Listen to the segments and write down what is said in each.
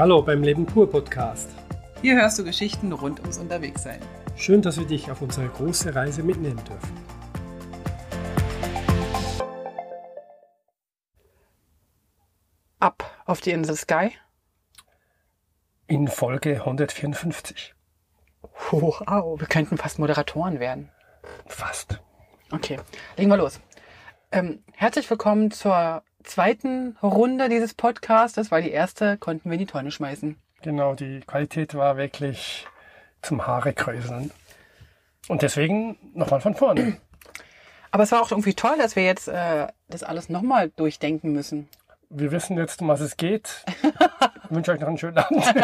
Hallo beim Leben pur Podcast. Hier hörst du Geschichten rund ums Unterwegssein. Schön, dass wir dich auf unsere große Reise mitnehmen dürfen. Ab auf die Insel Sky. In Folge 154. Wow, wir könnten fast Moderatoren werden. Fast. Okay, legen wir los. Ähm, herzlich willkommen zur zweiten Runde dieses Podcasts, weil die erste konnten wir in die Tonne schmeißen. Genau, die Qualität war wirklich zum Haare kräuseln. Und deswegen nochmal von vorne. Aber es war auch irgendwie toll, dass wir jetzt äh, das alles nochmal durchdenken müssen. Wir wissen jetzt, um was es geht. Ich wünsche euch noch einen schönen Abend.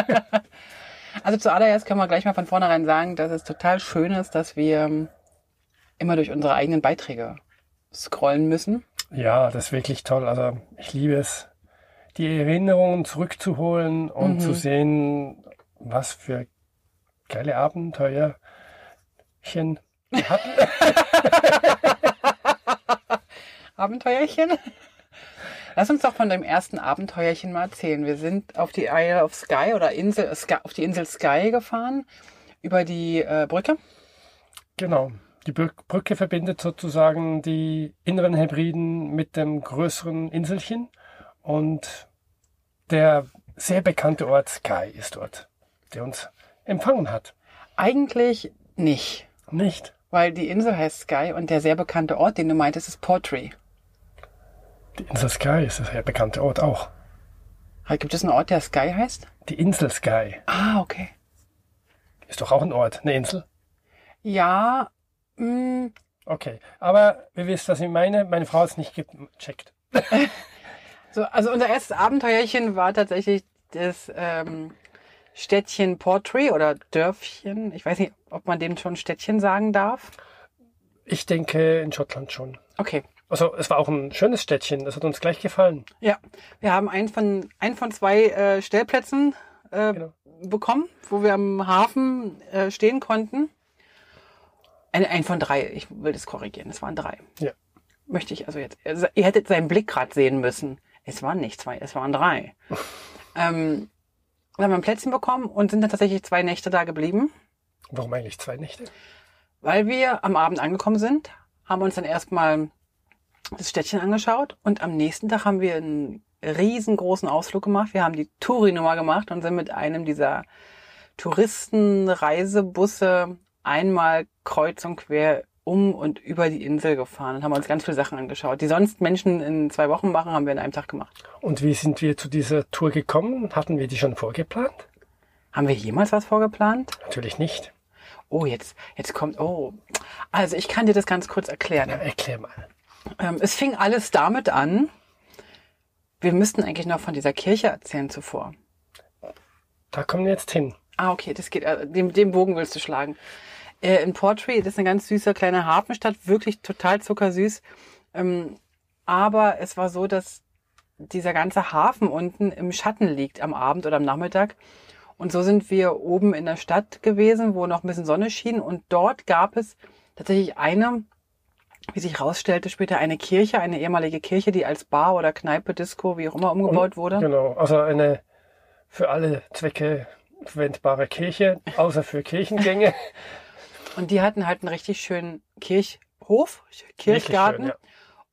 Also zuallererst können wir gleich mal von vornherein sagen, dass es total schön ist, dass wir ähm, immer durch unsere eigenen Beiträge scrollen müssen. Ja, das ist wirklich toll. Also ich liebe es, die Erinnerungen zurückzuholen und Mhm. zu sehen, was für geile Abenteuerchen wir hatten. Abenteuerchen. Lass uns doch von dem ersten Abenteuerchen mal erzählen. Wir sind auf die Isle of Skye oder Insel, Sky, auf die Insel Skye gefahren, über die äh, Brücke. Genau. Die Brü- Brücke verbindet sozusagen die inneren Hebriden mit dem größeren Inselchen und der sehr bekannte Ort Sky ist dort, der uns empfangen hat. Eigentlich nicht, Nicht? weil die Insel heißt Skye und der sehr bekannte Ort, den du meintest, ist Portree. Die Insel Sky ist ein sehr bekannter Ort auch. Gibt es einen Ort, der Skye heißt? Die Insel Sky Ah, okay. ist doch auch ein Ort, eine Insel. Ja, mh, Okay, aber ihr wisst, was ich meine. Meine Frau hat es nicht gecheckt. So, also unser erstes Abenteuerchen war tatsächlich das ähm, Städtchen Portree oder Dörfchen. Ich weiß nicht, ob man dem schon Städtchen sagen darf. Ich denke in Schottland schon. Okay. Also es war auch ein schönes Städtchen, das hat uns gleich gefallen. Ja, wir haben einen von, einen von zwei äh, Stellplätzen äh, Genau. bekommen, wo wir am Hafen äh, stehen konnten. Ein, ein von drei, ich will das korrigieren, es waren drei. Ja. Möchte ich also jetzt. Also, ihr hättet seinen Blick gerade sehen müssen. Es waren nicht zwei, es waren drei. ähm, wir haben ein Plätzchen bekommen und sind dann tatsächlich zwei Nächte da geblieben, Warum eigentlich zwei Nächte? weil wir am Abend angekommen sind, haben uns dann erstmal das Städtchen angeschaut und am nächsten Tag haben wir einen riesengroßen Ausflug gemacht. Wir haben die Touri-Nummer gemacht und sind mit einem dieser Touristenreisebusse einmal kreuz und quer um und über die Insel gefahren und haben uns ganz viele Sachen angeschaut. Die sonst Menschen in zwei Wochen machen, haben wir in einem Tag gemacht. Und wie sind wir zu dieser Tour gekommen? Hatten wir die schon vorgeplant? Haben wir jemals was vorgeplant? Natürlich nicht. Oh, jetzt, jetzt kommt, oh. Also ich kann dir das ganz kurz erklären. Ja, erklär mal. Ähm, es fing alles damit an, wir müssten eigentlich noch von dieser Kirche erzählen zuvor. Da kommen wir jetzt hin. Ah, okay, das geht, äh, den, den Bogen willst du schlagen. Äh, in Portree, das ist eine ganz süße kleine Hafenstadt, wirklich total zuckersüß. Ähm, aber es war so, dass dieser ganze Hafen unten im Schatten liegt am Abend oder am Nachmittag. Und so sind wir oben in der Stadt gewesen, wo noch ein bisschen Sonne schien. Und dort gab es tatsächlich eine, wie sich herausstellte, später eine Kirche, eine ehemalige Kirche, die als Bar oder Kneipe, Disco, wie auch immer umgebaut wurde. Genau. Also eine für alle Zwecke verwendbare Kirche, außer für Kirchengänge. Und die hatten halt einen richtig schönen Kirchhof, Kirchgarten. Schön,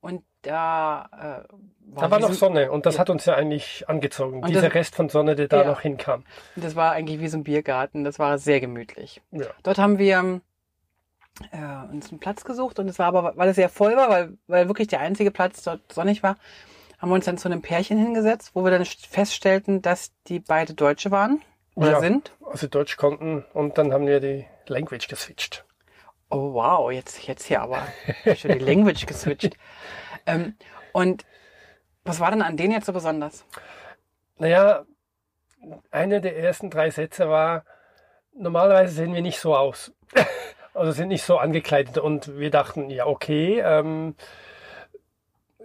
Und da äh, ja. Da war noch so, Sonne und das Ja. hat uns ja eigentlich angezogen. Und Dieser das- Rest von Sonne, der da Ja. noch hinkam. Das war eigentlich wie so ein Biergarten. Das war sehr gemütlich. Ja. Dort haben wir äh, uns einen Platz gesucht und es war aber, weil es sehr voll war, weil, weil wirklich der einzige Platz dort sonnig war, haben wir uns dann zu einem Pärchen hingesetzt, wo wir dann feststellten, dass die beide Deutsche waren oder Ja. sind. Also Deutsch konnten und dann haben wir die Language geswitcht. Oh wow, jetzt, jetzt hier aber schon die Language geswitcht. ähm, und was war denn an denen jetzt so besonders? Naja, einer der ersten drei Sätze war, normalerweise sehen wir nicht so aus. also sind nicht so angekleidet und wir dachten, ja okay, ähm,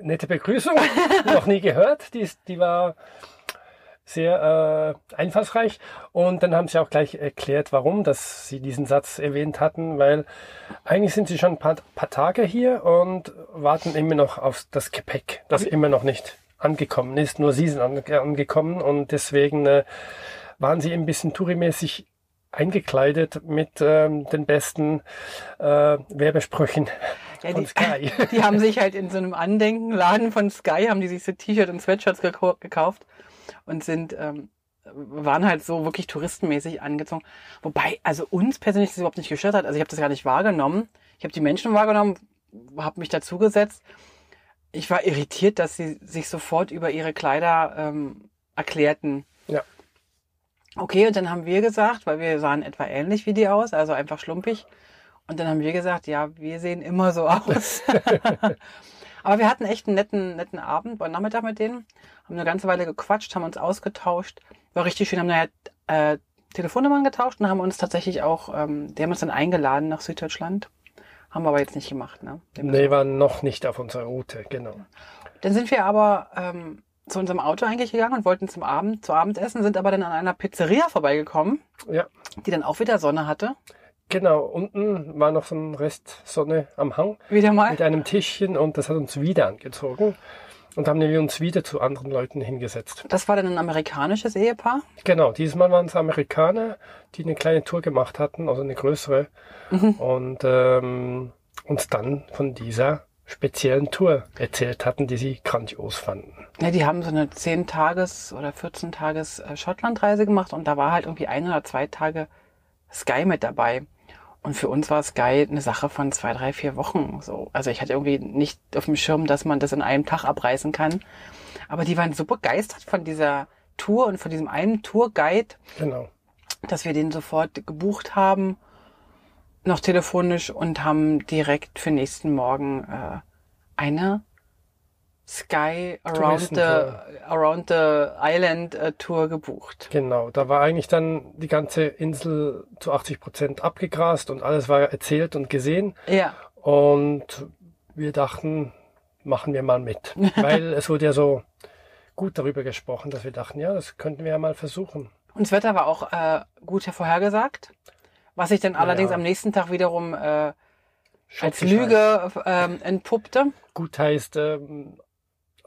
nette Begrüßung, noch nie gehört, die, ist- die war sehr äh, einfallsreich und dann haben sie auch gleich erklärt, warum, dass sie diesen Satz erwähnt hatten, weil eigentlich sind sie schon ein paar, paar Tage hier und warten immer noch auf das Gepäck, das immer noch nicht angekommen ist. Nur sie sind ange angekommen und deswegen äh, waren sie ein bisschen tourimäßig eingekleidet mit ähm, den besten äh, Werbesprüchen Ja, von die, Sky. die haben sich halt in so einem Andenkenladen von Sky, haben die sich so T-Shirt und Sweatshirts gekau- gekauft und sind, ähm, waren halt so wirklich touristenmäßig angezogen. Wobei, also uns persönlich das überhaupt nicht gestört hat. Also ich habe das gar nicht wahrgenommen. Ich habe die Menschen wahrgenommen, habe mich dazugesetzt. Ich war irritiert, dass sie sich sofort über ihre Kleider ähm, erklärten. Ja. Okay, und dann haben wir gesagt, weil wir sahen etwa ähnlich wie die aus, also einfach schlumpig. Und dann haben wir gesagt, ja, wir sehen immer so aus. Aber wir hatten echt einen netten, netten Abend, einen Nachmittag mit denen, haben eine ganze Weile gequatscht, haben uns ausgetauscht. War richtig schön, haben nachher äh, Telefonnummern getauscht und haben uns tatsächlich auch, ähm, die haben uns dann eingeladen nach Süddeutschland. Haben wir aber jetzt nicht gemacht, ne? Nee, waren noch nicht auf unserer Route, genau. dann sind wir aber ähm, zu unserem Auto eigentlich gegangen und wollten zum Abend, zu Abendessen, sind aber dann an einer Pizzeria vorbeigekommen, Ja, die dann auch wieder Sonne hatte. Genau. Unten war noch so ein Rest Sonne am Hang Wieder mal. mit einem Tischchen und das hat uns wieder angezogen. Und haben wir uns wieder zu anderen Leuten hingesetzt. Das war dann ein amerikanisches Ehepaar. Genau, dieses Mal waren es Amerikaner, die eine kleine Tour gemacht hatten, also eine größere. Und ähm, uns dann von dieser speziellen Tour erzählt hatten, die sie grandios fanden. Ja, die haben so eine 10-Tages- oder 14-Tages-Schottland-Reise gemacht und da war halt irgendwie ein oder zwei Tage Sky mit dabei. Und für uns war Sky eine Sache von zwei, drei, vier Wochen. So. Also ich hatte irgendwie nicht auf dem Schirm, dass man das in einem Tag abreißen kann. Aber die waren so begeistert von dieser Tour und von diesem einen Tourguide, Genau. dass wir den sofort gebucht haben, noch telefonisch und haben direkt für nächsten Morgen äh, eine Sky Around the. Around the Island äh, Tour gebucht. Genau, da war eigentlich dann die ganze Insel zu 80 Prozent abgegrast und alles war erzählt und gesehen. Ja, Und wir dachten, machen wir mal mit. Weil es wurde ja so gut darüber gesprochen, dass wir dachten, ja, das könnten wir ja mal versuchen. und das Wetter war auch äh, gut vorhergesagt, was sich dann allerdings Ja. am nächsten Tag wiederum äh, als Lüge ähm, entpuppte. Gut heißt, ähm,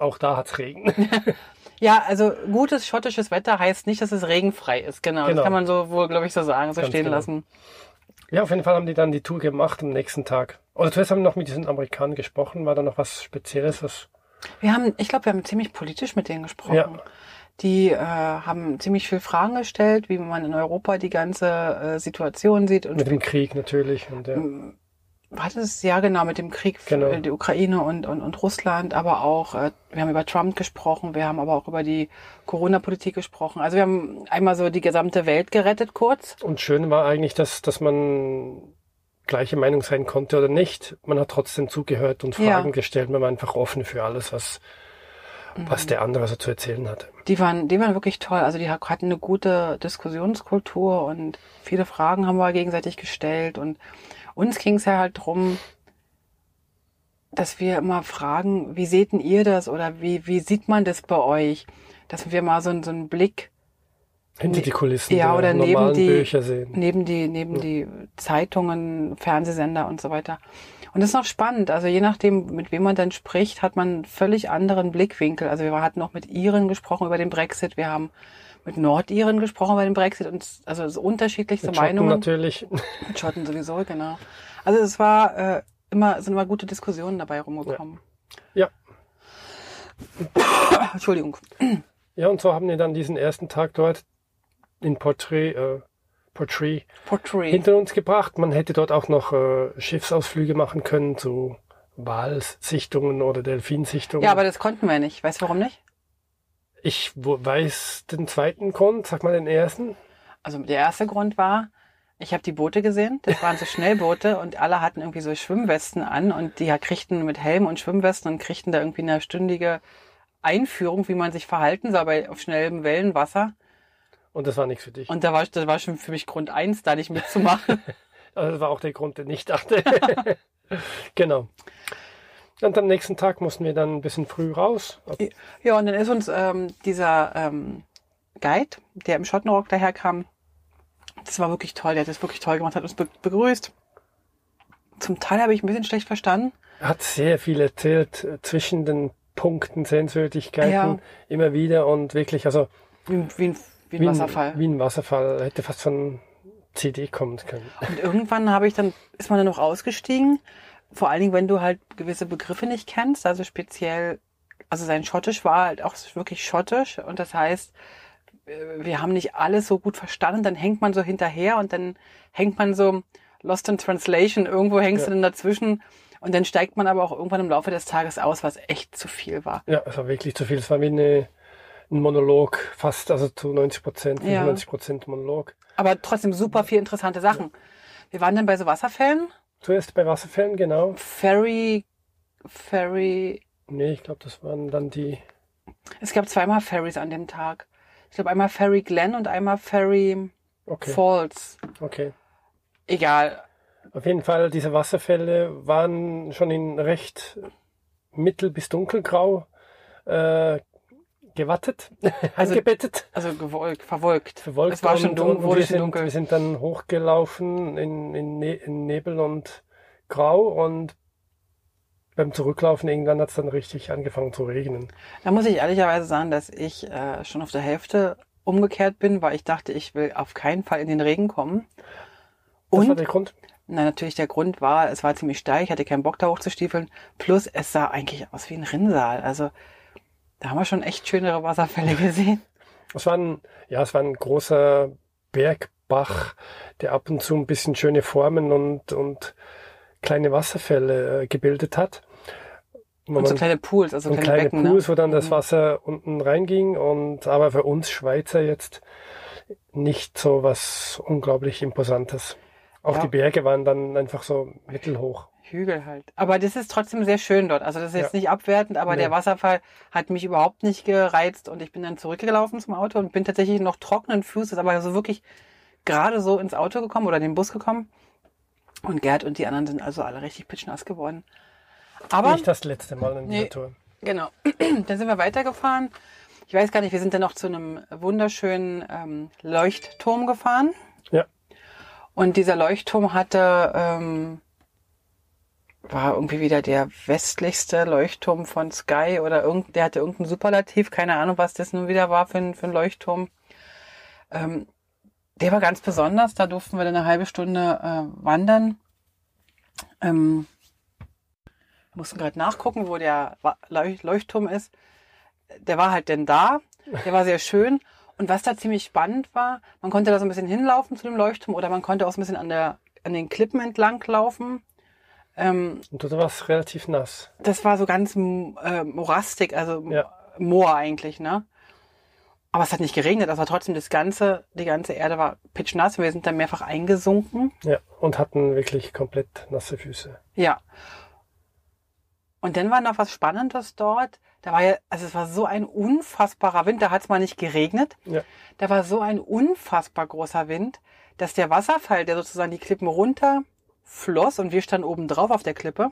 auch da hat's Regen. Ja, also gutes schottisches Wetter heißt nicht, dass es regenfrei ist. Genau, Genau. das kann man so wohl, glaube ich, so sagen, so Ganz stehen genau. lassen. ja, auf jeden Fall haben die dann die Tour gemacht am nächsten Tag. Oder zuerst haben wir noch mit diesen Amerikanern gesprochen. War da noch was Spezielles? Was? Wir haben, ich glaube, wir haben ziemlich politisch mit denen gesprochen. Ja. Die äh, haben ziemlich viel Fragen gestellt, wie man in Europa die ganze äh, Situation sieht. Und Mit dem Krieg natürlich. Und, ja. War das ja genau mit dem Krieg für Genau. die Ukraine und, und, und Russland, aber auch, äh, wir haben über Trump gesprochen, wir haben aber auch über die Corona-Politik gesprochen. Also wir haben einmal so die gesamte Welt gerettet kurz. Und schön war eigentlich, dass, dass man gleiche Meinung sein konnte oder nicht. Man hat trotzdem zugehört und Ja. Fragen gestellt. Man war einfach offen für alles, was, was der andere so zu erzählen hatte. Die waren, die waren wirklich toll. Also die hatten eine gute Diskussionskultur und viele Fragen haben wir gegenseitig gestellt. Und uns ging es ja halt drum, dass wir immer fragen, wie seht denn ihr das oder wie, wie sieht man das bei euch? Dass wir mal so, einen- so einen Blick Hinter Ne- die Kulissen ja, der oder neben die- Bücher sehen. neben die, neben die Zeitungen, Fernsehsender und so weiter. Und das ist noch spannend. Also je nachdem, mit wem man dann spricht, hat man einen völlig anderen Blickwinkel. Also wir hatten noch mit Iren gesprochen über den Brexit. Wir haben mit Nordiren gesprochen über den Brexit und also so unterschiedlichste Mit Schotten Meinungen. natürlich. Mit Schotten sowieso, genau. Also es war äh, immer, sind immer gute Diskussionen dabei rumgekommen. Ja. Entschuldigung. Ja, und so haben wir dann diesen ersten Tag dort in Porträt, äh, Porträt Portrait. hinter uns gebracht. Man hätte dort auch noch äh, Schiffsausflüge machen können zu Walsichtungen oder Delfinsichtungen. Ja, aber das konnten wir nicht. Weißt du warum nicht? Ich weiß den zweiten Grund, sag mal den ersten. Also der erste Grund war, ich habe die Boote gesehen. Das waren so Schnellboote und alle hatten irgendwie so Schwimmwesten an und die kriegten mit Helm und Schwimmwesten und kriegten da irgendwie eine stündige Einführung, wie man sich verhalten soll bei auf schnellem Wellenwasser. Und das war nichts für dich. Und da war, das war schon für mich Grund eins, da nicht mitzumachen. Also das war auch der Grund, den ich dachte. genau. Und am nächsten Tag mussten wir dann ein bisschen früh raus. ja, und dann ist uns ähm, dieser ähm, Guide, der im Schottenrock daherkam, das war wirklich toll. Der hat das wirklich toll gemacht, hat uns be begrüßt. Zum Teil habe ich ein bisschen schlecht verstanden. Er hat sehr viel erzählt äh, zwischen den Punkten, Sehenswürdigkeiten Ja. immer wieder und wirklich, also Wie, wie, ein- wie ein Wasserfall. Wie ein Wasserfall, hätte fast von CD kommen können. Und irgendwann habe ich dann, ist man dann noch ausgestiegen. Vor allen Dingen, wenn du halt gewisse Begriffe nicht kennst, also speziell, also sein Schottisch war halt auch wirklich schottisch und das heißt, äh, wir haben nicht alles so gut verstanden, dann hängt man so hinterher und dann hängt man so lost in translation, irgendwo hängst Ja. du dann dazwischen und dann steigt man aber auch irgendwann im Laufe des Tages aus, was echt zu viel war. Ja, es war wirklich zu viel. Es war wie eine, ein Monolog, fast, also zu 90 Prozent, Ja. 95 Prozent Monolog. Aber trotzdem super viel interessante Sachen. Wir waren dann bei so Wasserfällen, Zuerst bei Wasserfällen, genau. Ferry, Ferry, Nee, ich glaube, das waren dann die, Es gab zweimal Ferries an dem Tag. Ich glaube einmal Ferry Glen und einmal Ferry okay, Falls. okay. Egal. Auf jeden Fall, diese Wasserfälle waren schon in recht mittel- bis dunkelgrau äh, gewattet, Also- angebettet, Also gewolkt, verwolkt. verwolkt. Es war schon und- dunkel, und wurde wir sind, dunkel. Wir sind dann hochgelaufen in, in, ne in Nebel und Grau und beim Zurücklaufen irgendwann hat es dann richtig angefangen zu regnen. Da muss ich ehrlicherweise sagen, dass ich äh, schon auf der Hälfte umgekehrt bin, weil ich dachte, ich will auf keinen Fall in den Regen kommen. Das war Und der Grund. na, natürlich der Grund war, es war ziemlich steil, ich hatte keinen Bock da hochzustiefeln. Plus es sah eigentlich aus wie ein Rinnsal. Also da haben wir schon echt schönere Wasserfälle gesehen. Es war ein, ja, es war ein großer Bergbach, der ab und zu ein bisschen schöne Formen und, und kleine Wasserfälle äh, gebildet hat. Wo Und so kleine Pools, also und kleine, kleine Becken. Pools, ne? wo dann das Mhm. Wasser unten reinging und aber für uns Schweizer jetzt nicht so was unglaublich Imposantes. Auch Ja. die Berge waren dann einfach so mittelhoch. Hügel halt. Aber das ist trotzdem sehr schön dort. Also das ist jetzt Ja. nicht abwertend, aber Nee. der Wasserfall hat mich überhaupt nicht gereizt und ich bin dann zurückgelaufen zum Auto und bin tatsächlich noch trockenen Fußes, aber so wirklich gerade so ins Auto gekommen oder in den Bus gekommen. Und Gerd und die anderen sind also alle richtig pitschnass geworden. Aber nicht das letzte Mal in dieser Nee. Tour. Genau. dann sind wir weitergefahren. Ich weiß gar nicht, wir sind dann noch zu einem wunderschönen ähm, Leuchtturm gefahren. Ja. Und dieser Leuchtturm hatte, ähm, war irgendwie wieder der westlichste Leuchtturm von Sky oder irgend, der hatte irgendeinen Superlativ, keine Ahnung, was das nun wieder war für ein, für ein Leuchtturm. Ähm, der war ganz besonders, da durften wir dann eine halbe Stunde äh, wandern. Ähm, mussten gerade nachgucken, wo der Leuchtturm ist. Der war halt denn da, der war sehr schön. Und was da ziemlich spannend war, man konnte da so ein bisschen hinlaufen zu dem Leuchtturm oder man konnte auch so ein bisschen an, der, an den Klippen entlang laufen. Ähm, Und dort war es relativ nass. das war so ganz äh, morastig, also Ja. Moor eigentlich, ne? Aber es hat nicht geregnet, also trotzdem das ganze, die ganze Erde war pitschnass wir sind dann mehrfach eingesunken. Ja, und hatten wirklich komplett nasse Füße. Ja. Und dann war noch was Spannendes dort. Da war ja, also es war so ein unfassbarer Wind, da hat es mal nicht geregnet. Ja. Da war so ein unfassbar großer Wind, dass der Wasserfall, der sozusagen die Klippen runter floss und wir standen oben drauf auf der Klippe,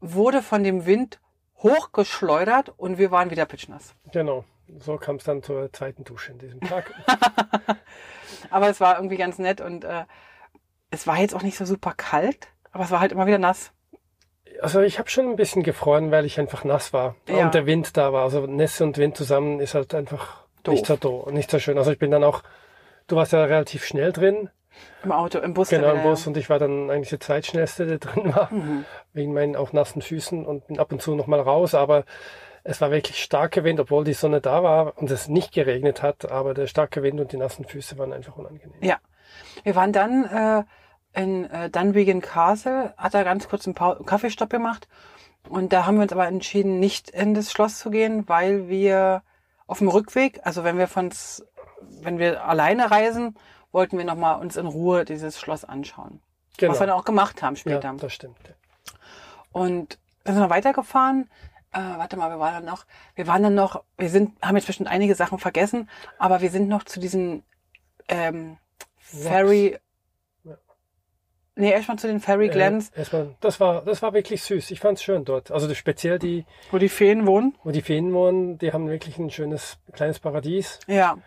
wurde von dem Wind hochgeschleudert und wir waren wieder pitschnass. Genau. So kam es dann zur zweiten Dusche in diesem Tag. Aber es war irgendwie ganz nett und äh, es war jetzt auch nicht so super kalt, aber es war halt immer wieder nass. Also ich habe schon ein bisschen gefroren, weil ich einfach nass war Ja. und der Wind da war. Also Nässe und Wind zusammen ist halt einfach Doof. nicht so doof, nicht so schön. Also ich bin dann auch, du warst ja relativ schnell drin, Im Auto, im Bus. genau im Bus und ich war dann eigentlich der zweitschnellste, der drin war, Mhm. wegen meinen auch nassen Füßen und bin ab und zu noch mal raus, aber es war wirklich starker Wind, obwohl die Sonne da war und es nicht geregnet hat, aber der starke Wind und die nassen Füße waren einfach unangenehm. Ja. Wir waren dann äh, in äh, Dunvegan Castle, hat er ganz kurz einen Pau Kaffeestopp gemacht. Und da haben wir uns aber entschieden, nicht in das Schloss zu gehen, weil wir auf dem Rückweg, also wenn wir von, wenn wir alleine reisen, wollten wir nochmal uns in Ruhe dieses Schloss anschauen. Genau. Was wir dann auch gemacht haben später. ja, das stimmt. Und dann sind wir weitergefahren. Äh, warte mal, wir waren dann noch, wir waren dann noch, wir sind, haben jetzt bestimmt einige Sachen vergessen, aber wir sind noch zu diesen ähm, Ferry. Ja. Nee, erstmal zu den Ferry Glens, Äh, erstmal, das war, das war wirklich süß. Ich fand's schön dort. Also speziell die, wo die Feen wohnen. wo die Feen wohnen, die haben wirklich ein schönes kleines Paradies. Ja,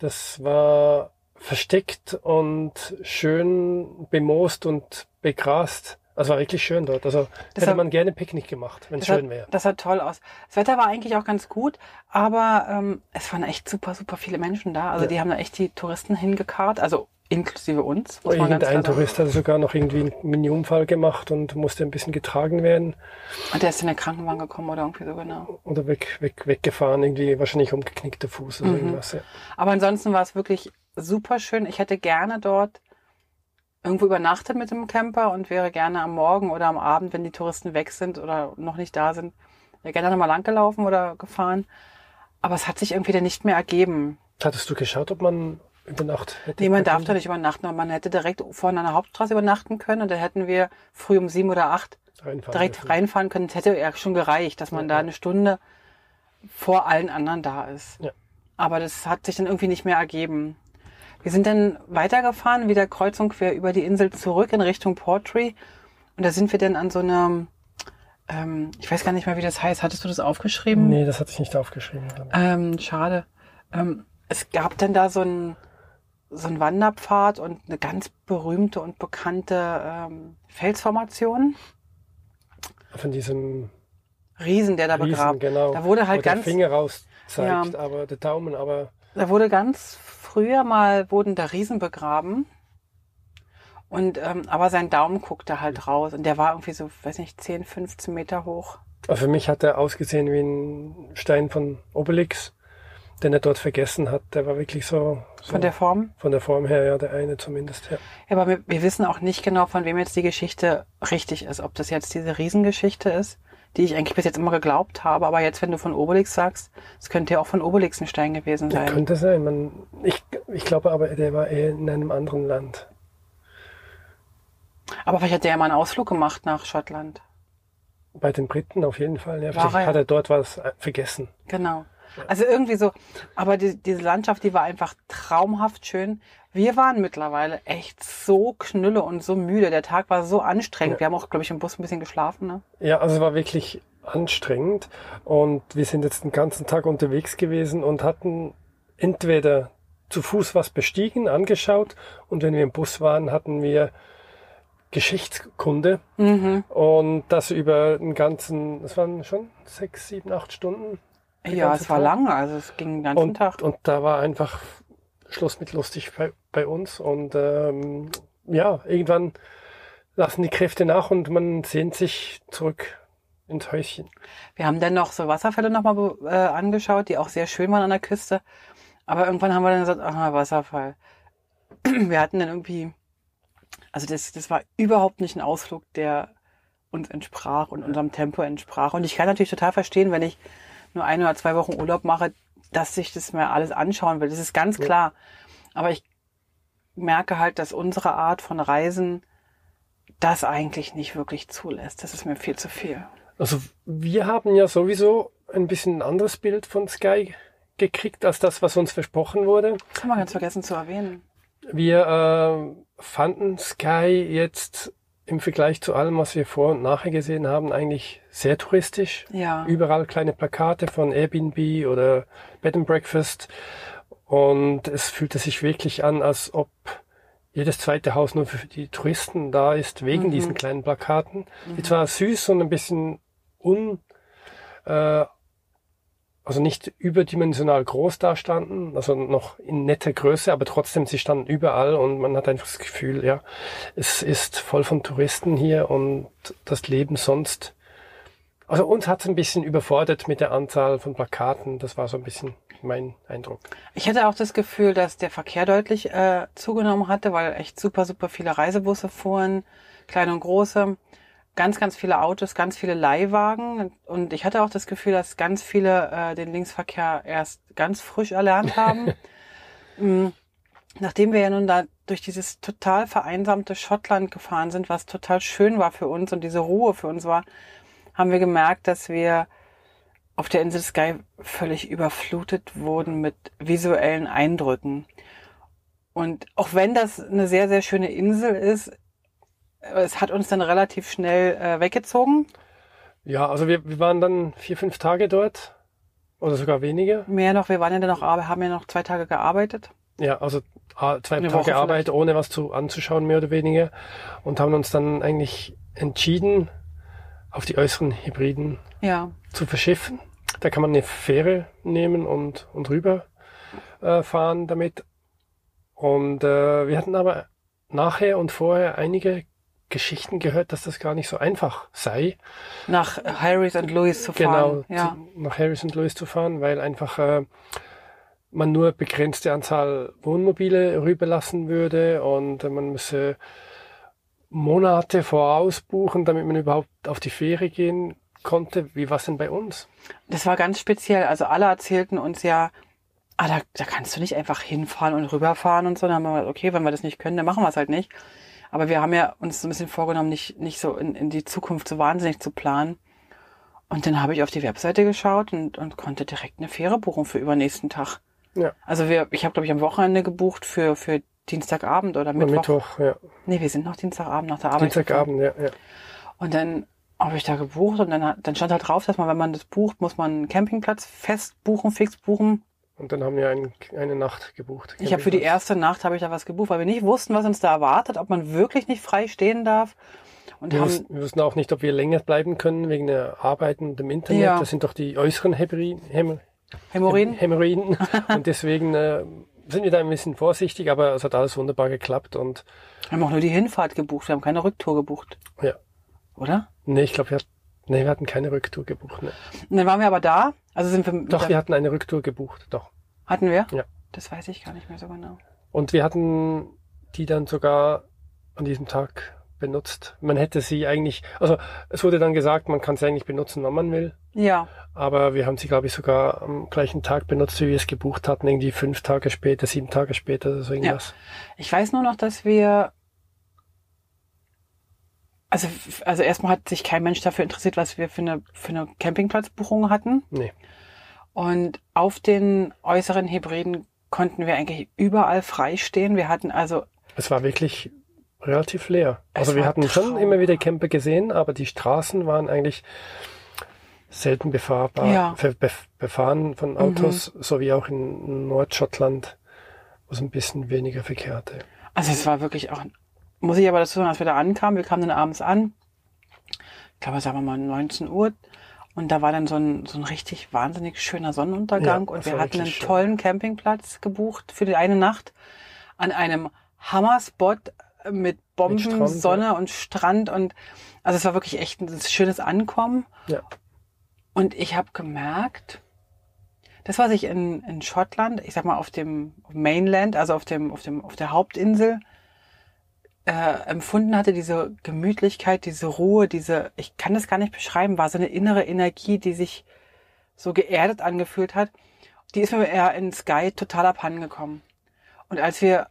Das war versteckt und schön bemoost und begrast. Also war wirklich schön dort. Also Das hätte war- man gerne Picknick gemacht, wenn es schön wäre. das sah toll aus. Das Wetter war eigentlich auch ganz gut, aber ähm, es waren echt super, super viele Menschen da. Also Ja. die haben da echt die Touristen hingekarrt, also inklusive uns. muss ganz Irgendein sagen. Tourist hatte sogar noch irgendwie einen Mini-Unfall gemacht und musste ein bisschen getragen werden Und der ist in der Krankenwagen gekommen oder irgendwie so genau. oder weg, weg, weggefahren, irgendwie wahrscheinlich umgeknickter Fuß oder Mhm. irgendwas. Ja. Aber ansonsten war es wirklich super schön. Ich hätte gerne dort irgendwo übernachtet mit dem Camper und wäre gerne am Morgen oder am Abend, wenn die Touristen weg sind oder noch nicht da sind, wäre gerne nochmal langgelaufen oder gefahren. Aber es hat sich irgendwie dann nicht mehr ergeben. Hattest du geschaut, ob man über Nacht hätte? Nee, man darf können? da nicht übernachten, aber man hätte direkt vorne an der Hauptstraße übernachten können und dann hätten wir früh um sieben oder acht reinfahren direkt dürfen. reinfahren können. Es hätte ja schon gereicht, dass man Ja, da eine Stunde vor allen anderen da ist. Ja. Aber das hat sich dann irgendwie nicht mehr ergeben. Wir sind dann weitergefahren, wieder kreuz und quer über die Insel zurück in Richtung Portree. Und da sind wir dann an so einer, ähm, ich weiß gar nicht mehr, wie das heißt. Hattest du das aufgeschrieben? Nee, das hatte ich nicht aufgeschrieben. Ähm, schade. Ähm, es gab dann da so ein so ein Wanderpfad und eine ganz berühmte und bekannte ähm, Felsformation. Von diesem Riesen, der da Riesen, begraben. genau. Da wurde halt wo der ganz, Finger raus zeigt, aber der Daumen, aber da wurde ganz früher mal wurden da Riesen begraben. Und ähm, aber sein Daumen guckte halt raus und der war irgendwie so, weiß nicht, 10, 15 Meter hoch. aber für mich hat er ausgesehen wie ein Stein von Obelix, den er dort vergessen hat. Der war wirklich so, so Von der Form. von der Form her, ja, der eine zumindest. Ja. Ja, aber wir, wir wissen auch nicht genau, von wem jetzt die Geschichte richtig ist. Ob das jetzt diese Riesengeschichte ist, die ich eigentlich bis jetzt immer geglaubt habe. Aber jetzt, wenn du von Obelix sagst, es könnte ja auch von Obelix ein Stein gewesen Ja, sein. könnte sein. Man, ich, ich glaube aber, der war eher in einem anderen Land. Aber vielleicht hat der ja mal einen Ausflug gemacht nach Schottland. Bei den Briten auf jeden Fall. Ja. Vielleicht hat er dort was äh, vergessen. Genau. Also irgendwie so, aber die, diese Landschaft, die war einfach traumhaft schön. Wir waren mittlerweile echt so knülle und so müde. Der Tag war so anstrengend. Ja. Wir haben auch, glaube ich, im Bus ein bisschen geschlafen. Ne? Ja, also es war wirklich anstrengend und wir sind jetzt den ganzen Tag unterwegs gewesen und hatten entweder zu Fuß was bestiegen, angeschaut und wenn wir im Bus waren, hatten wir Geschichtskunde Mhm. und das über den ganzen, das waren schon sechs, sieben, acht Stunden. Ja, es war Tag. lange. Also es ging den ganzen Und, Tag. und da war einfach Schluss mit lustig bei, bei uns und ähm, ja, irgendwann lassen die Kräfte nach und man sehnt sich zurück ins Häuschen. Wir haben dann noch so Wasserfälle nochmal äh, angeschaut, die auch sehr schön waren an der Küste. Aber irgendwann haben wir dann gesagt, aha, Wasserfall. Wir hatten dann irgendwie, also das, das war überhaupt nicht ein Ausflug, der uns entsprach und unserem Tempo entsprach. Und ich kann natürlich total verstehen, wenn ich nur ein oder zwei Wochen Urlaub mache, dass ich das mir alles anschauen will. Das ist ganz Ja. klar. Aber ich merke halt, dass unsere Art von Reisen das eigentlich nicht wirklich zulässt. Das ist mir viel zu viel. Also wir haben ja sowieso ein bisschen ein anderes Bild von Sky gekriegt als das, was uns versprochen wurde. Das haben wir ganz vergessen zu erwähnen. Wir äh, fanden Sky jetzt im Vergleich zu allem, was wir vor und nachher gesehen haben, eigentlich sehr touristisch. Ja. Überall kleine Plakate von Airbnb oder Bed and Breakfast. Und es fühlte sich wirklich an, als ob jedes zweite Haus nur für die Touristen da ist, wegen Mhm. diesen kleinen Plakaten, die zwar süß und ein bisschen un, äh, also nicht überdimensional groß dastanden, also noch in netter Größe, aber trotzdem, sie standen überall und man hat einfach das Gefühl, ja, es ist voll von Touristen hier und das Leben sonst. Also uns hat es ein bisschen überfordert mit der Anzahl von Plakaten, das war so ein bisschen mein Eindruck. Ich hatte auch das Gefühl, dass der Verkehr deutlich äh, zugenommen hatte, weil echt super, super viele Reisebusse fuhren, kleine und große, ganz, ganz viele Autos, ganz viele Leihwagen. Und ich hatte auch das Gefühl, dass ganz viele äh, den Linksverkehr erst ganz frisch erlernt haben. Mm, Nachdem wir ja nun da durch dieses total vereinsamte Schottland gefahren sind, was total schön war für uns und diese Ruhe für uns war, haben wir gemerkt, dass wir auf der Insel Sky völlig überflutet wurden mit visuellen Eindrücken. Und auch wenn das eine sehr, sehr schöne Insel ist, es hat uns dann relativ schnell äh, weggezogen. Ja, also wir, wir waren dann vier, fünf Tage dort oder sogar weniger. Mehr noch, wir waren ja dann noch, haben ja noch zwei Tage gearbeitet. Ja, also ah, zwei Eine Tage Woche Arbeit, ohne was zu, anzuschauen, mehr oder weniger. Und haben uns dann eigentlich entschieden, auf die äußeren Hybriden Ja. zu verschiffen. Da kann man eine Fähre nehmen und, und rüber äh, fahren damit. Und äh, wir hatten aber nachher und vorher einige Geschichten gehört, dass das gar nicht so einfach sei, Nach Harris und Louis zu genau fahren. Ja. zu, nach Harris und Lewis zu fahren, weil einfach äh, man nur begrenzte Anzahl Wohnmobile rüberlassen würde und äh, man müsse Monate vorausbuchen, damit man überhaupt auf die Fähre gehen konnte. Wie war es denn bei uns? Das war ganz speziell. Also alle erzählten uns ja, ah, da, da kannst du nicht einfach hinfahren und rüberfahren und so. Dann haben wir gesagt, okay, wenn wir das nicht können, dann machen wir es halt nicht. Aber wir haben ja uns so ein bisschen vorgenommen, nicht, nicht so in, in die Zukunft so wahnsinnig zu planen. Und dann habe ich auf die Webseite geschaut und, und konnte direkt eine Fähre buchen für übernächsten Tag. Ja. Also wir, ich habe, glaube ich, am Wochenende gebucht für, für Dienstagabend oder Mittwoch. Mittwoch, ja. Nee, wir sind noch Dienstagabend nach der Arbeit. Dienstagabend, ja, ja. Und dann habe ich da gebucht und dann, dann stand halt drauf, dass man, wenn man das bucht, muss man einen Campingplatz fest buchen, fix buchen. Und dann haben wir ein, eine Nacht gebucht. Ich habe für die erste Nacht habe ich da was gebucht, weil wir nicht wussten, was uns da erwartet, ob man wirklich nicht frei stehen darf. Und Wir, haben, wussten, wir wussten auch nicht, ob wir länger bleiben können wegen der Arbeit und dem Internet. Ja. Das sind doch die äußeren Hämorrhoiden. Häm Hämorrhoiden? Hämorrhoiden. und deswegen äh, sind wir da ein bisschen vorsichtig, aber es hat alles wunderbar geklappt. Und wir haben auch nur die Hinfahrt gebucht, wir haben keine Rücktour gebucht. ja, Oder? nee, ich glaube, wir, hatten- nee, wir hatten keine Rücktour gebucht. Ne. Und dann waren wir aber da. Also sind wir. Doch, wir hatten eine Rücktour gebucht, doch. hatten wir? Ja. Das weiß ich gar nicht mehr so genau. Und wir hatten die dann sogar an diesem Tag benutzt. Man hätte sie eigentlich, also es wurde dann gesagt, man kann sie eigentlich benutzen, wann man will. Ja. Aber wir haben sie, glaube ich, sogar am gleichen Tag benutzt, wie wir es gebucht hatten, irgendwie fünf Tage später, sieben Tage später oder so irgendwas. Ich weiß nur noch, dass wir. Also, also erstmal hat sich kein Mensch dafür interessiert, was wir für eine, für eine Campingplatzbuchung hatten. Nee. Und auf den äußeren Hybriden konnten wir eigentlich überall frei stehen. Wir hatten also, Es war wirklich relativ leer. Also wir hatten schon traumhaft. immer wieder Camper gesehen, aber die Straßen waren eigentlich selten befahrbar, Ja. Mhm. befahren von Autos, so wie auch in Nordschottland, wo es ein bisschen weniger Verkehr hatte. also es war wirklich auch, muss ich aber dazu sagen, als wir da ankamen, wir kamen dann abends an, ich glaube, sagen wir mal 19 Uhr, und da war dann so ein, so ein richtig wahnsinnig schöner Sonnenuntergang Ja, und wir hatten einen schön. tollen Campingplatz gebucht für die eine Nacht an einem Hammerspot mit Bomben, Strand, Sonne und Strand und also es war wirklich echt ein schönes Ankommen. Ja. Und ich habe gemerkt, das, was ich in, in Schottland, ich sag mal auf dem Mainland, also auf dem, auf dem, auf der Hauptinsel, äh, empfunden hatte, diese Gemütlichkeit, diese Ruhe, diese, ich kann das gar nicht beschreiben, war so eine innere Energie, die sich so geerdet angefühlt hat. Die ist mir eher in Sky total abhanden gekommen. Und als wir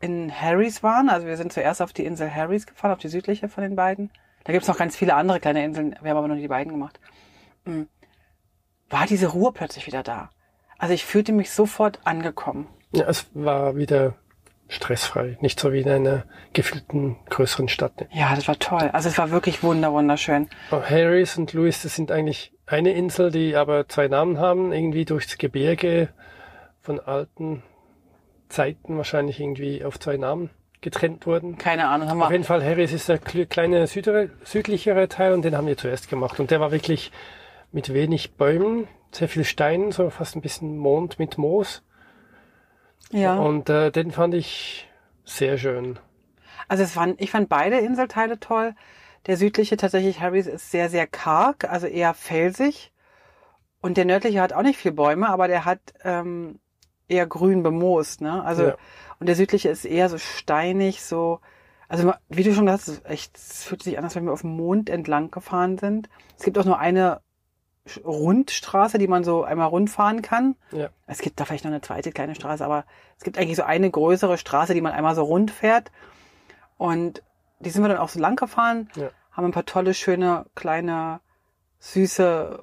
in Harrys waren, also wir sind zuerst auf die Insel Harrys gefahren, auf die südliche von den beiden. Da gibt's noch ganz viele andere kleine Inseln, wir haben aber nur die beiden gemacht. Mm. War diese Ruhe plötzlich wieder da. Also ich fühlte mich sofort angekommen. Ja, es war wieder stressfrei, nicht so wie in einer gefühlten größeren Stadt. Ja, das war toll. Also es war wirklich wunder wunderschön. Oh, Harris und Lewis, das sind eigentlich eine Insel, die aber zwei Namen haben, irgendwie durchs Gebirge von alten Zeiten wahrscheinlich irgendwie auf zwei Namen getrennt wurden. Keine Ahnung, haben Auf wir. jeden Fall, Harris ist der kle- kleine südere, südlichere Teil und den haben wir zuerst gemacht. Und der war wirklich mit wenig Bäumen, sehr viel Steinen, so fast ein bisschen Mond mit Moos. Ja. Und äh, den fand ich sehr schön. Also es waren, ich fand beide Inselteile toll. Der südliche tatsächlich Harrys ist sehr, sehr karg, also eher felsig. Und der nördliche hat auch nicht viel Bäume, aber der hat ähm, eher grün bemoost, ne? Also Ja. und der südliche ist eher so steinig, so also wie du schon sagst, echt, es fühlt sich an, als wenn wir auf dem Mond entlang gefahren sind. Es gibt auch nur eine Rundstraße, die man so einmal rundfahren kann. Ja. Es gibt da vielleicht noch eine zweite kleine Straße, aber es gibt eigentlich so eine größere Straße, die man einmal so rund fährt. Und die sind wir dann auch so lang gefahren, Ja. haben ein paar tolle, schöne, kleine, süße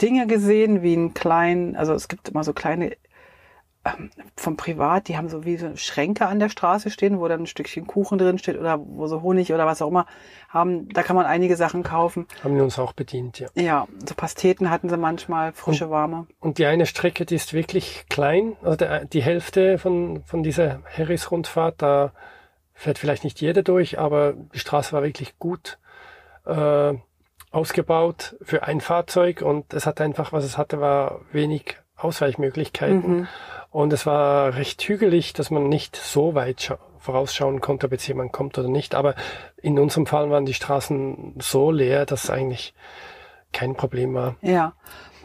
Dinge gesehen, wie ein kleinen, also es gibt immer so kleine vom Privat, die haben so wie so Schränke an der Straße stehen, wo dann ein Stückchen Kuchen drin steht oder wo so Honig oder was auch immer haben. Da kann man einige Sachen kaufen. Haben wir uns auch bedient, ja. Ja, so Pasteten hatten sie manchmal, frische, warme. Und die eine Strecke, die ist wirklich klein. Also der, die Hälfte von, von dieser Harris-Rundfahrt, da fährt vielleicht nicht jeder durch, aber die Straße war wirklich gut äh, ausgebaut für ein Fahrzeug und es hat einfach, was es hatte, war wenig Ausweichmöglichkeiten. Mhm. Und es war recht hügelig, dass man nicht so weit scha- vorausschauen konnte, ob jetzt jemand kommt oder nicht. Aber in unserem Fall waren die Straßen so leer, dass es eigentlich kein Problem war. Ja.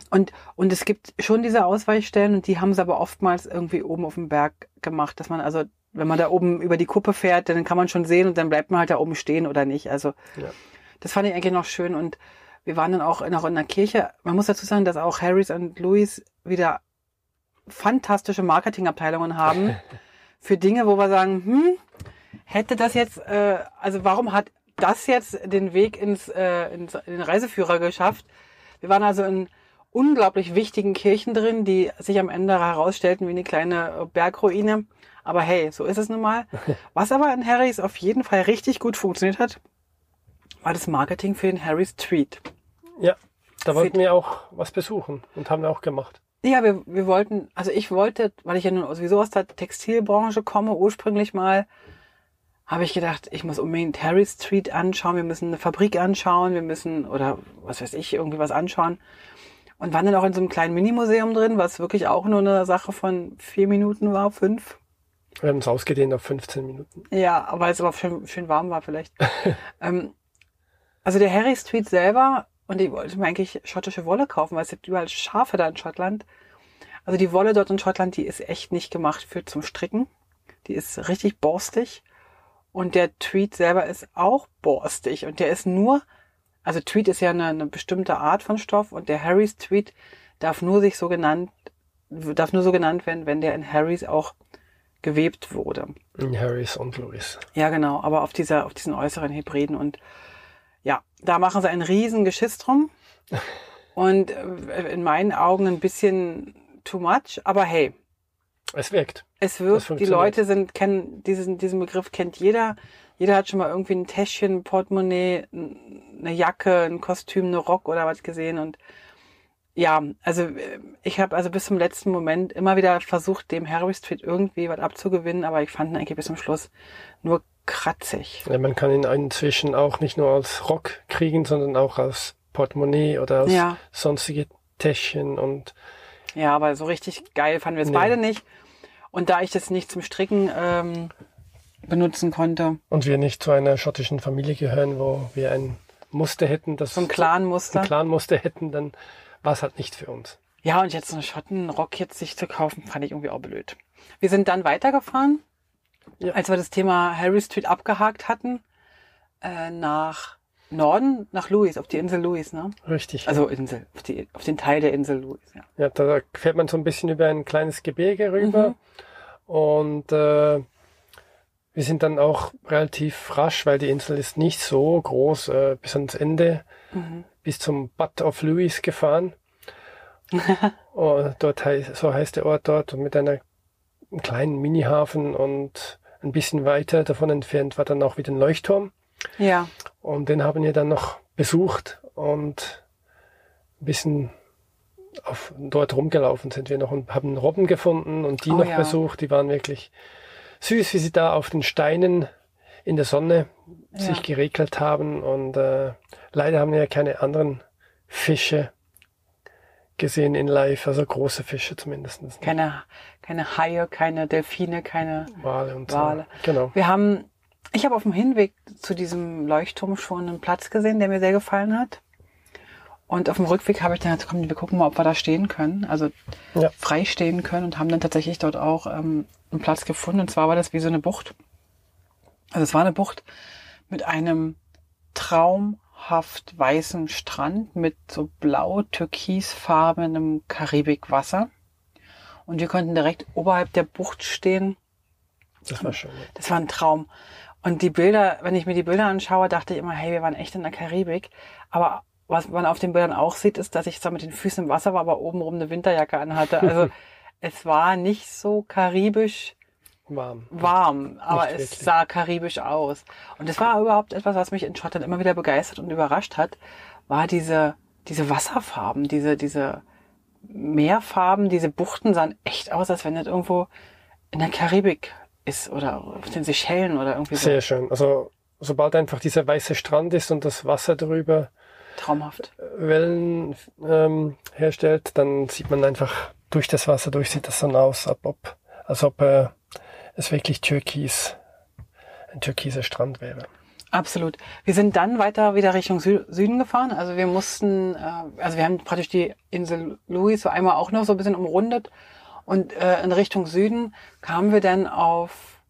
Und, und es gibt schon diese Ausweichstellen und die haben es aber oftmals irgendwie oben auf dem Berg gemacht, dass man also, wenn man da oben über die Kuppe fährt, dann kann man schon sehen und dann bleibt man halt da oben stehen oder nicht. Also Ja. das fand ich eigentlich noch schön und wir waren dann auch noch in der Kirche. Man muss dazu sagen, dass auch Harrys und Louis wieder fantastische Marketingabteilungen haben für Dinge, wo wir sagen, hm, hätte das jetzt, äh, also warum hat das jetzt den Weg ins, äh, ins in den Reiseführer geschafft? Wir waren also in unglaublich wichtigen Kirchen drin, die sich am Ende herausstellten wie eine kleine Bergruine. Aber hey, so ist es nun mal. Was aber in Harrys auf jeden Fall richtig gut funktioniert hat, war das Marketing für den Harrys Street. Ja, da wollten wir auch was besuchen und haben wir auch gemacht. Ja, wir, wir wollten, also ich wollte, weil ich ja nun sowieso aus der Textilbranche komme, ursprünglich mal, habe ich gedacht, ich muss unbedingt Harry Street anschauen, wir müssen eine Fabrik anschauen, wir müssen, oder was weiß ich, irgendwie was anschauen. Und waren dann auch in so einem kleinen Minimuseum drin, was wirklich auch nur eine Sache von vier Minuten war, fünf. Wir haben es ausgedehnt auf 15 Minuten. Ja, weil es aber schön, schön warm war vielleicht. ähm, also der Harry Street selber, und ich wollte mir eigentlich schottische Wolle kaufen, weil es gibt überall Schafe da in Schottland. Also die Wolle dort in Schottland, die ist echt nicht gemacht für zum Stricken. Die ist richtig borstig. Und der Tweed selber ist auch borstig. Und der ist nur, also Tweed ist ja eine, eine bestimmte Art von Stoff und der Harrys Tweed darf nur sich so genannt, darf nur so genannt werden, wenn der in Harrys auch gewebt wurde. In Harris und Louis. Ja, genau, aber auf dieser, auf diesen äußeren Hybriden und ja, da machen sie einen riesen Geschiss drum und äh, in meinen Augen ein bisschen too much, aber hey, Es wirkt. es wirkt, die. Leute sind, kennen diesen, diesen Begriff kennt jeder. Jeder hat schon mal irgendwie ein Täschchen, ein Portemonnaie, eine Jacke, ein Kostüm, eine Rock oder was gesehen und ja, also äh, ich habe also bis zum letzten Moment immer wieder versucht, dem Harry Street irgendwie was abzugewinnen, aber ich fand ihn eigentlich bis zum Schluss nur kratzig. Ja, man kann ihn inzwischen auch nicht nur als Rock kriegen, sondern auch als Portemonnaie oder als Ja. sonstige Täschchen und Ja, aber so richtig geil fanden wir es Nee. beide nicht. Und da ich das nicht zum Stricken ähm, benutzen konnte, und wir nicht zu einer schottischen Familie gehören, wo wir ein Muster hätten, das so ein Clan-Muster. ein Clan-Muster hätten, dann war es halt nicht für uns. Ja, und jetzt einen Schottenrock jetzt sich zu kaufen, fand ich irgendwie auch blöd. Wir sind dann weitergefahren, Ja. als wir das Thema Harry Street abgehakt hatten, äh, nach Norden, nach Louis, auf die Insel Louis, ne? Richtig. Also Insel, auf, die, auf den Teil der Insel Louis, ja. Ja, da fährt man so ein bisschen über ein kleines Gebirge rüber Mhm. und äh, wir sind dann auch relativ rasch, weil die Insel ist nicht so groß, äh, bis ans Ende, Mhm. bis zum Butt of Lewis gefahren. oh, dort heißt, so heißt der Ort dort, und mit einer einem kleinen Minihafen und ein bisschen weiter davon entfernt war dann auch wieder ein Leuchtturm. Ja, Und den haben wir dann noch besucht und ein bisschen auf, dort rumgelaufen sind wir noch und haben Robben gefunden und die Oh noch ja. besucht. Die waren wirklich süß, wie sie da auf den Steinen in der Sonne Ja. sich geregelt haben. Und äh, leider haben wir ja keine anderen Fische gesehen in live, also große Fische zumindest. keine, keine Haie, keine Delfine, keine Wale und Wale. so. Genau. Wir haben, ich habe auf dem Hinweg zu diesem Leuchtturm schon einen Platz gesehen, der mir sehr gefallen hat. Und auf dem Rückweg habe ich dann gesagt, komm, wir gucken mal, ob wir da stehen können, also Ja. frei stehen können und haben dann tatsächlich dort auch ähm, einen Platz gefunden. Und zwar war das wie so eine Bucht. Also es war eine Bucht mit einem traumhaft weißen Strand mit so blau-türkisfarbenem Karibikwasser. Und wir konnten direkt oberhalb der Bucht stehen Das war schön. das war ein Traum. Und die Bilder, wenn ich mir die Bilder anschaue, dachte ich immer, hey, wir waren echt in der Karibik. Aber was man auf den Bildern auch sieht, ist, dass ich zwar mit den Füßen im Wasser war, aber obenrum eine Winterjacke anhatte. Also es war nicht so karibisch Warm. warm, aber Nicht es wirklich. sah karibisch aus. Und das war überhaupt etwas, was mich in Schottland immer wieder begeistert und überrascht hat, war diese, diese Wasserfarben, diese, diese Meerfarben, diese Buchten sahen echt aus, als wenn das irgendwo in der Karibik ist oder auf den Seychellen oder irgendwie so. Sehr schön. Also sobald einfach dieser weiße Strand ist und das Wasser drüber Traumhaft. Wellen ähm, herstellt, dann sieht man einfach durch das Wasser durch, sieht das dann aus, ab, ob, als ob äh, es wirklich türkis, ein türkiser Strand wäre. Absolut. Wir sind dann weiter wieder Richtung Sü Süden gefahren. Also wir mussten, äh, also wir haben praktisch die Insel Louis so einmal auch noch so ein bisschen umrundet. Und äh, in Richtung Süden kamen wir dann auf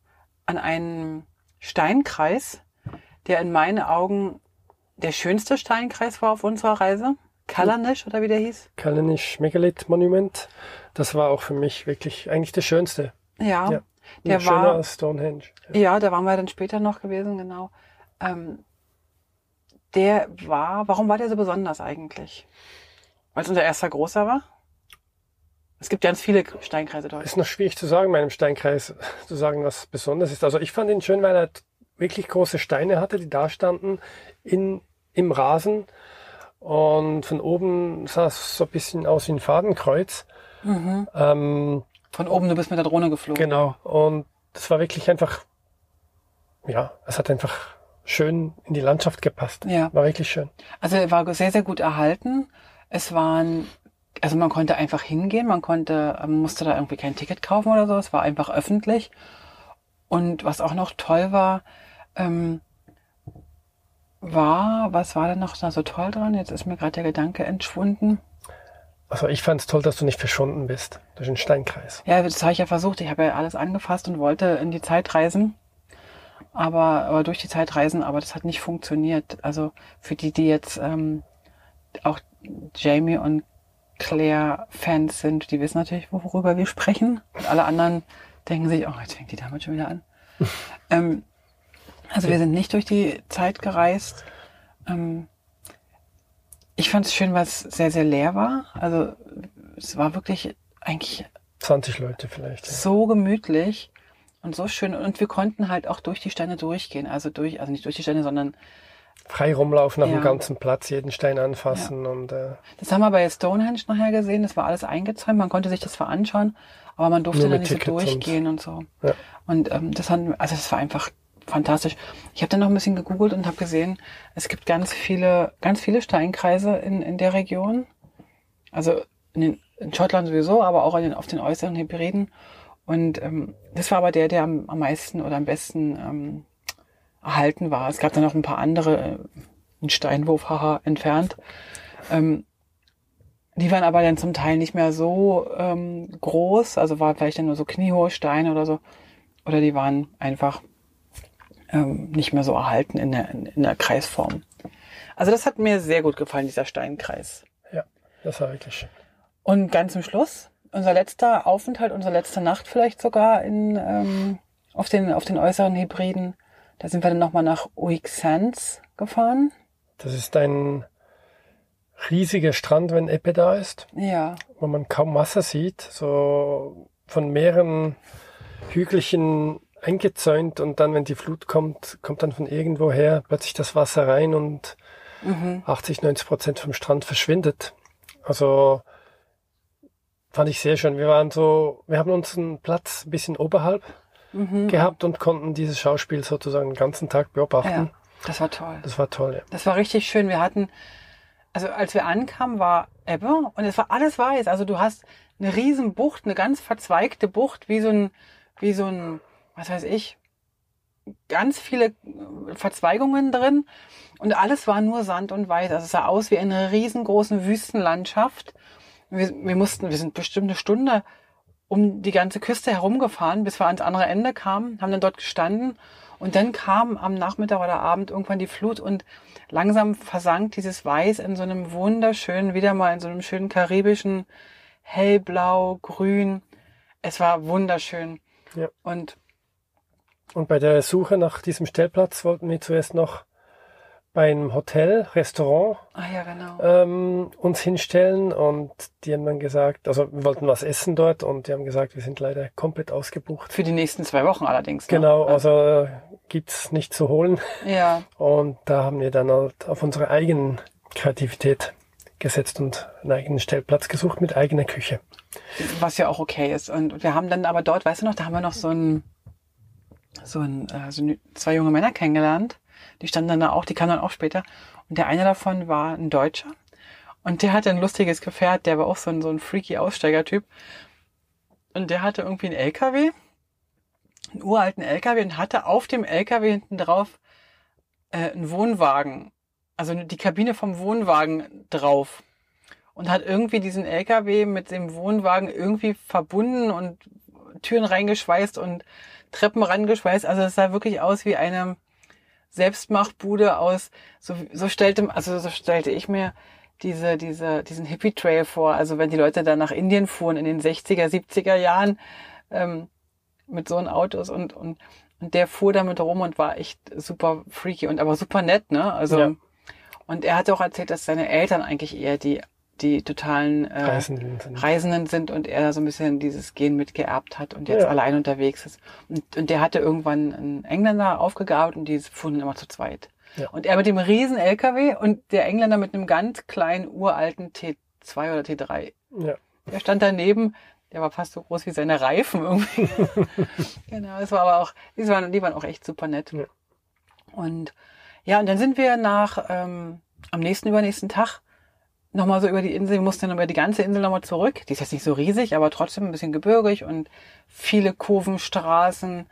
an einen Steinkreis, der in meinen Augen der schönste Steinkreis war auf unserer Reise. Kalanisch oder wie der hieß? Kalanisch Megalith Monument. Das war auch für mich wirklich eigentlich das Schönste. Ja. Ja. Der Schöner war- als Stonehenge. Ja, da waren wir dann später noch gewesen, genau. Ähm, der war, warum war der so besonders eigentlich? Weil es unser erster großer war? Es gibt ganz viele Steinkreise dort. Ist noch schwierig zu sagen, meinem Steinkreis zu sagen, was besonders ist. Also ich fand ihn schön, weil er wirklich große Steine hatte, die da standen in, im Rasen. Und von oben sah es so ein bisschen aus wie ein Fadenkreuz. Mhm. Ähm, Von oben, du bist mit der Drohne geflogen. genau. Und das war wirklich einfach, ja, es hat einfach schön in die Landschaft gepasst. Ja. War wirklich schön. Also er war sehr, sehr gut erhalten. Es waren, also man konnte einfach hingehen, man konnte, man musste da irgendwie kein Ticket kaufen oder so, es war einfach öffentlich. Und was auch noch toll war, ähm, war, was war denn noch da so toll dran? Jetzt ist mir gerade der Gedanke entschwunden. Also ich fand es toll, dass du nicht verschwunden bist durch den Steinkreis. Ja, das habe ich ja versucht. Ich habe ja alles angefasst und wollte in die Zeit reisen. Aber, aber durch die Zeit reisen, aber das hat nicht funktioniert. Also für die, die jetzt ähm, auch Jamie und Claire Fans sind, die wissen natürlich, worüber wir sprechen. Und alle anderen denken sich, oh, jetzt fängt die damit schon wieder an. ähm, also wir sind nicht durch die Zeit gereist. Ähm, ich fand es schön, weil es sehr, sehr leer war. Also es war wirklich eigentlich 20 Leute vielleicht. Ja. so gemütlich und so schön. Und wir konnten halt auch durch die Steine durchgehen. Also durch, also nicht durch die Steine, sondern Frei rumlaufen auf Ja. dem ganzen Platz, jeden Stein anfassen und äh, das haben wir bei Stonehenge nachher gesehen. Das war alles eingezäumt. Man konnte sich das zwar anschauen, aber man durfte Nur da mit nicht so durchgehen und, so. Ja. Und ähm, das haben, also das war einfach fantastisch. Ich habe dann noch ein bisschen gegoogelt und habe gesehen, es gibt ganz viele, ganz viele Steinkreise in, in der Region. Also in, den, in Schottland sowieso, aber auch in den, auf den äußeren Hebriden. Und ähm, das war aber der, der am, am meisten oder am besten ähm, erhalten war. Es gab dann noch ein paar andere, äh, ein Steinwurf, haha, entfernt. Ähm, die waren aber dann zum Teil nicht mehr so ähm, groß, also war vielleicht dann nur so kniehohe Steine oder so. Oder die waren einfach ähm, nicht mehr so erhalten in der, in der Kreisform. Also das hat mir sehr gut gefallen, dieser Steinkreis. ja, das war wirklich schön. Und ganz zum Schluss, unser letzter Aufenthalt, unsere letzte Nacht vielleicht sogar in, ähm, auf, den, auf den äußeren Hebriden, da sind wir dann nochmal nach Uixans gefahren. Das ist ein riesiger Strand, wenn Ebbe da ist, Ja, wo man kaum Wasser sieht, so von mehreren Hügelchen eingezäunt und dann, wenn die Flut kommt, kommt dann von irgendwoher plötzlich das Wasser rein und mhm. 80, 90 Prozent vom Strand verschwindet. Also fand ich sehr schön. Wir waren so, wir haben unseren Platz ein bisschen oberhalb Mhm. gehabt und konnten dieses Schauspiel sozusagen den ganzen Tag beobachten. ja, das war toll. Das war toll, ja. Das war richtig schön. Wir hatten, also als wir ankamen, war Ebbe und es war alles weiß. Also du hast eine riesen Bucht, eine ganz verzweigte Bucht, wie so ein, wie so ein, was weiß ich, ganz viele Verzweigungen drin und alles war nur Sand und Weiß. Also es sah aus wie eine riesengroße Wüstenlandschaft. Wir, wir mussten, wir sind bestimmt eine Stunde um die ganze Küste herumgefahren, bis wir ans andere Ende kamen, haben dann dort gestanden und dann kam am Nachmittag oder Abend irgendwann die Flut und langsam versank dieses Weiß in so einem wunderschönen, wieder mal in so einem schönen karibischen hellblau, grün. Es war wunderschön. Ja. Und Und bei der Suche nach diesem Stellplatz wollten wir zuerst noch bei einem Hotel, Restaurant ah ja, genau. ähm, uns hinstellen und die haben dann gesagt, also wir wollten was essen dort und die haben gesagt, wir sind leider komplett ausgebucht. Für die nächsten zwei Wochen allerdings. ne? Genau, also äh, gibt's nicht zu holen Ja, und da haben wir dann halt auf unsere eigene Kreativität gesetzt und einen eigenen Stellplatz gesucht mit eigener Küche. was ja auch okay ist. Und wir haben dann aber dort, weißt du noch, da haben wir noch so ein, so ein, äh, so ein zwei junge Männer kennengelernt, Die standen dann da auch, die kamen dann auch später. Und der eine davon war ein Deutscher. Und der hatte ein lustiges Gefährt, der war auch so ein, so ein freaky Aussteigertyp. Und der hatte irgendwie einen LKW, einen uralten LKW und hatte auf dem LKW hinten drauf äh, einen Wohnwagen, also die Kabine vom Wohnwagen drauf. Und hat irgendwie diesen LKW mit dem Wohnwagen irgendwie verbunden und Türen reingeschweißt und Treppen rangeschweißt. Also es sah wirklich aus wie eine Selbstmachbude aus, so, so stellte, also so stellte ich mir diese, diese, diesen Hippie Trail vor. Also wenn die Leute da nach Indien fuhren in den 60er, 70er Jahren ähm, mit so einem Autos und, und, und der fuhr damit rum und war echt super freaky und aber super nett, ne? Also ja. und er hat auch erzählt, dass seine Eltern eigentlich eher die die totalen äh, Reisenden, sind. Reisenden sind und er so ein bisschen dieses Gen mitgeerbt hat und jetzt ja. allein unterwegs ist. Und, und der hatte irgendwann einen Engländer aufgegabelt und die fuhren immer zu zweit. Ja. Und er mit dem riesen LKW und der Engländer mit einem ganz kleinen uralten T2 oder T3. Ja. Der stand daneben, der war fast so groß wie seine Reifen irgendwie. genau, es war aber auch, die waren, die waren auch echt super nett. Ja. Und ja, und dann sind wir nach ähm, am nächsten übernächsten Tag nochmal so über die Insel, wir mussten dann über die ganze Insel nochmal zurück. Die ist jetzt nicht so riesig, aber trotzdem ein bisschen gebirgig und viele Kurvenstraßen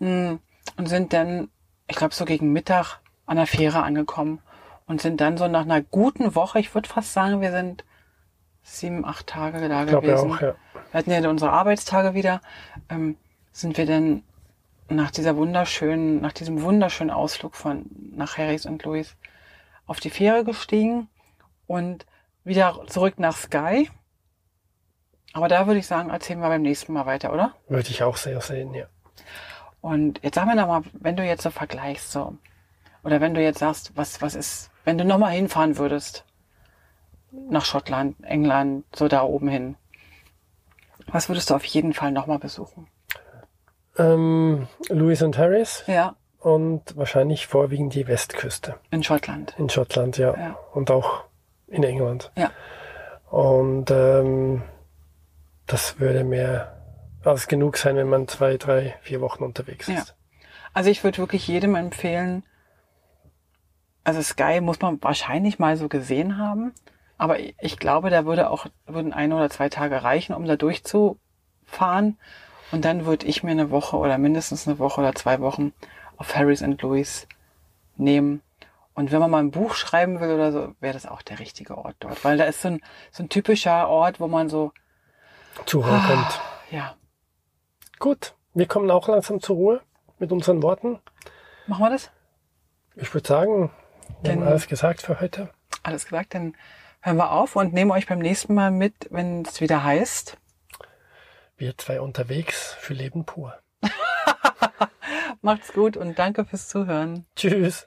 mm, und sind dann, ich glaube, so gegen Mittag an der Fähre angekommen und sind dann so nach einer guten Woche, ich würde fast sagen, wir sind sieben, acht Tage da ich gewesen. Auch, ja. Wir hatten ja unsere Arbeitstage wieder, ähm, sind wir dann nach dieser wunderschönen, nach diesem wunderschönen Ausflug von nach Harrys und Louis auf die Fähre gestiegen und wieder zurück nach Sky. Aber da würde ich sagen, erzählen wir beim nächsten Mal weiter, oder? Würde ich auch sehr sehen, ja. Und jetzt sag mir noch mal, wenn du jetzt so vergleichst, so, oder wenn du jetzt sagst, was, was ist, wenn du nochmal hinfahren würdest, nach Schottland, England, so da oben hin, was würdest du auf jeden Fall nochmal besuchen? Ähm, Louis und Harris. Ja. Und wahrscheinlich vorwiegend die Westküste. In Schottland. In Schottland, ja. ja. Und auch in England. Ja. Und ähm, das würde mir als genug sein, wenn man zwei, drei, vier Wochen unterwegs ist. Ja. Also ich würde wirklich jedem empfehlen, also Sky muss man wahrscheinlich mal so gesehen haben. Aber ich glaube, da würde auch, würden ein oder zwei Tage reichen, um da durchzufahren. Und dann würde ich mir eine Woche oder mindestens eine Woche oder zwei Wochen auf Harris and Louis nehmen. Und wenn man mal ein Buch schreiben will oder so, wäre das auch der richtige Ort dort. Weil da ist so ein, so ein typischer Ort, wo man so zur Ruhe ah, kommt. Ja. Gut, wir kommen auch langsam zur Ruhe mit unseren Worten. Machen wir das? Ich würde sagen, wir haben alles gesagt für heute. Alles gesagt, dann hören wir auf und nehmen euch beim nächsten Mal mit, wenn es wieder heißt. Wir zwei unterwegs für Leben pur. Macht's gut und danke fürs Zuhören. Tschüss.